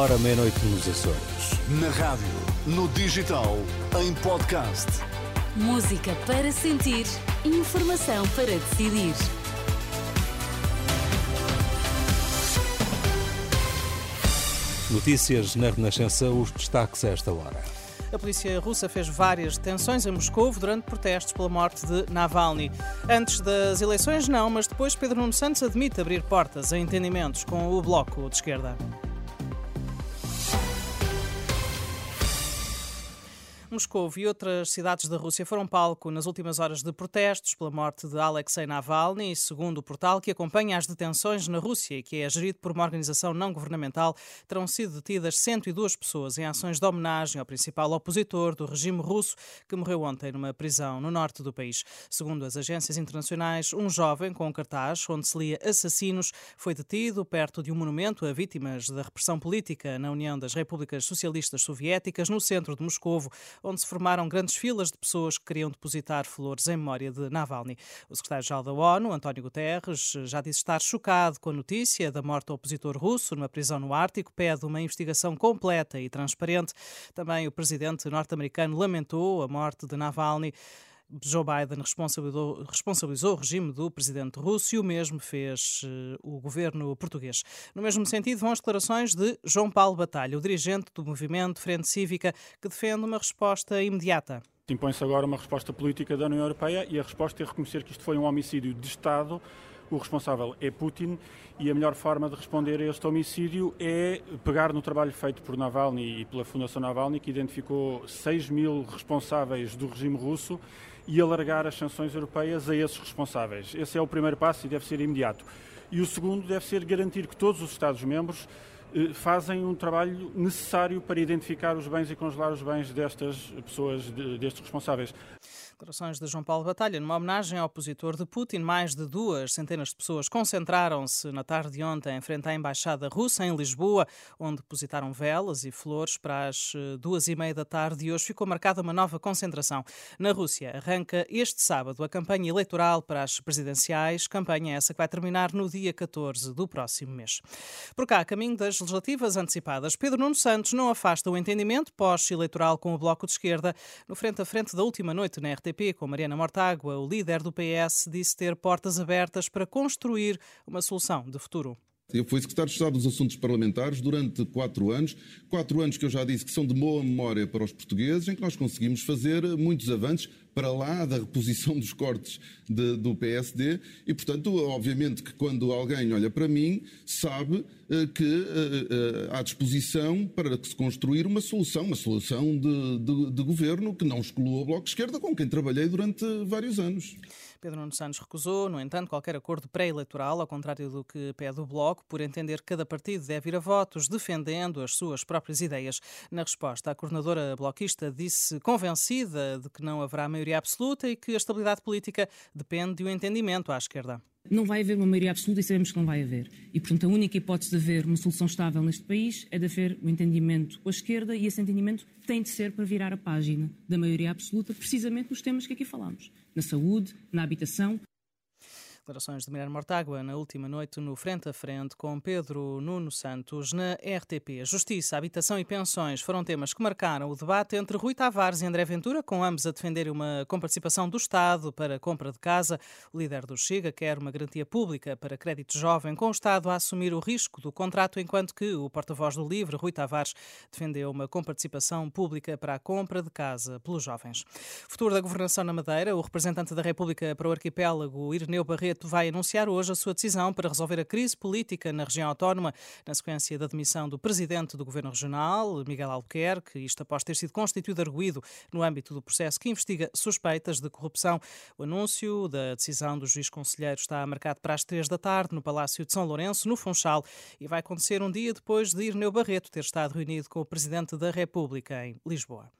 hora meia-noite nos Açores. Na rádio, no digital, em podcast. Música para sentir, informação para decidir. Notícias na Renascença, os destaques a esta hora. A polícia russa fez várias detenções em Moscou durante protestos pela morte de Navalny. Antes das eleições, não, mas depois Pedro Nuno Santos admite abrir portas a entendimentos com o bloco de esquerda. Moscou e outras cidades da Rússia foram palco nas últimas horas de protestos pela morte de Alexei Navalny, segundo o portal que acompanha as detenções na Rússia e que é gerido por uma organização não governamental, terão sido detidas 102 pessoas em ações de homenagem ao principal opositor do regime russo que morreu ontem numa prisão no norte do país. Segundo as agências internacionais, um jovem com um cartaz onde se lia assassinos foi detido perto de um monumento a vítimas da repressão política na União das Repúblicas Socialistas Soviéticas, no centro de Moscovo, onde se formaram grandes filas de pessoas que queriam depositar flores em memória de Navalny. O secretário-geral da ONU, António Guterres, já disse estar chocado com a notícia da morte do opositor russo numa prisão no Ártico, pede uma investigação completa e transparente. Também o presidente norte-americano lamentou a morte de Navalny. Joe Biden responsabilizou, responsabilizou, o regime do presidente russo e o mesmo fez uh, o governo português. No mesmo sentido, vão as declarações de João Paulo Batalha, o dirigente do movimento Frente Cívica, que defende uma resposta imediata. Impõe-se agora uma resposta política da União Europeia e a resposta é reconhecer que isto foi um homicídio de Estado o responsável é Putin e a melhor forma de responder a este homicídio é pegar no trabalho feito por Navalny e pela Fundação Navalny, que identificou 6 mil responsáveis do regime russo e alargar as sanções europeias a esses responsáveis. Esse é o primeiro passo e deve ser imediato. E o segundo deve ser garantir que todos os Estados-membros eh, fazem um trabalho necessário para identificar os bens e congelar os bens destas pessoas, destes responsáveis. Declarações de João Paulo Batalha numa homenagem ao opositor de Putin. Mais de duas centenas de pessoas concentraram-se na tarde de ontem em frente à Embaixada Russa em Lisboa, onde depositaram velas e flores para as eh, duas e meia da tarde e hoje ficou marcada uma nova concentração. Na Rússia arranca este sábado a campanha eleitoral para as presidenciais, campanha essa que vai terminar no dia 14 do próximo mês. Por cá, a caminho das legislativas antecipadas, Pedro Nuno Santos não afasta o entendimento pós-eleitoral com o Bloco de Esquerda no frente a frente da última noite na RT RTP com Mariana Mortágua, o líder do PS disse ter portas abertas para construir uma solução de futuro. Eu fui secretário de Estado dos Assuntos Parlamentares durante quatro anos, quatro anos que eu já disse que são de boa memória para os portugueses, em que nós conseguimos fazer muitos avanços para lá da reposição dos cortes de, do PSD e, portanto, obviamente que quando alguém olha para mim, sabe uh, que uh, uh, há disposição para que se construir uma solução, uma solução de, de, de governo que não exclua o Bloco de Esquerda, com quem trabalhei durante vários anos. Pedro Nuno Santos recusou, no entanto, qualquer acordo pré-eleitoral, ao contrário do que pede o Bloco, por entender que cada partido deve ir a votos defendendo as suas próprias ideias. Na resposta, a coordenadora bloquista disse convencida de que não haverá maioria absoluta e que a estabilidade política depende de um entendimento à esquerda. Não vai haver uma maioria absoluta e sabemos que não vai haver. E, portanto, a única hipótese de haver uma solução estável neste país é de haver um entendimento com a esquerda e esse entendimento tem de ser para virar a página da maioria absoluta, precisamente nos temas que aqui falamos: na saúde, na habitação, Declarações de Miranda Mortágua na última noite no Frente a Frente com Pedro Nuno Santos na RTP. Justiça, habitação e pensões foram temas que marcaram o debate entre Rui Tavares e André Ventura, com ambos a defenderem uma comparticipação do Estado para a compra de casa. O líder do Chega quer uma garantia pública para crédito jovem, com o Estado a assumir o risco do contrato, enquanto que o porta-voz do LIVRE, Rui Tavares, defendeu uma comparticipação pública para a compra de casa pelos jovens. Futuro da governação na Madeira, o representante da República para o arquipélago, Ireneu Barreto, vai anunciar hoje a sua decisão para resolver a crise política na região autónoma, na sequência da demissão do presidente do governo regional, Miguel Albuquerque, isto após ter sido constituído arguído no âmbito do processo que investiga suspeitas de corrupção. O anúncio da decisão do juiz conselheiro está marcado para as três da tarde no Palácio de São Lourenço, no Funchal, e vai acontecer um dia depois de Irneu Barreto ter estado reunido com o presidente da República em Lisboa.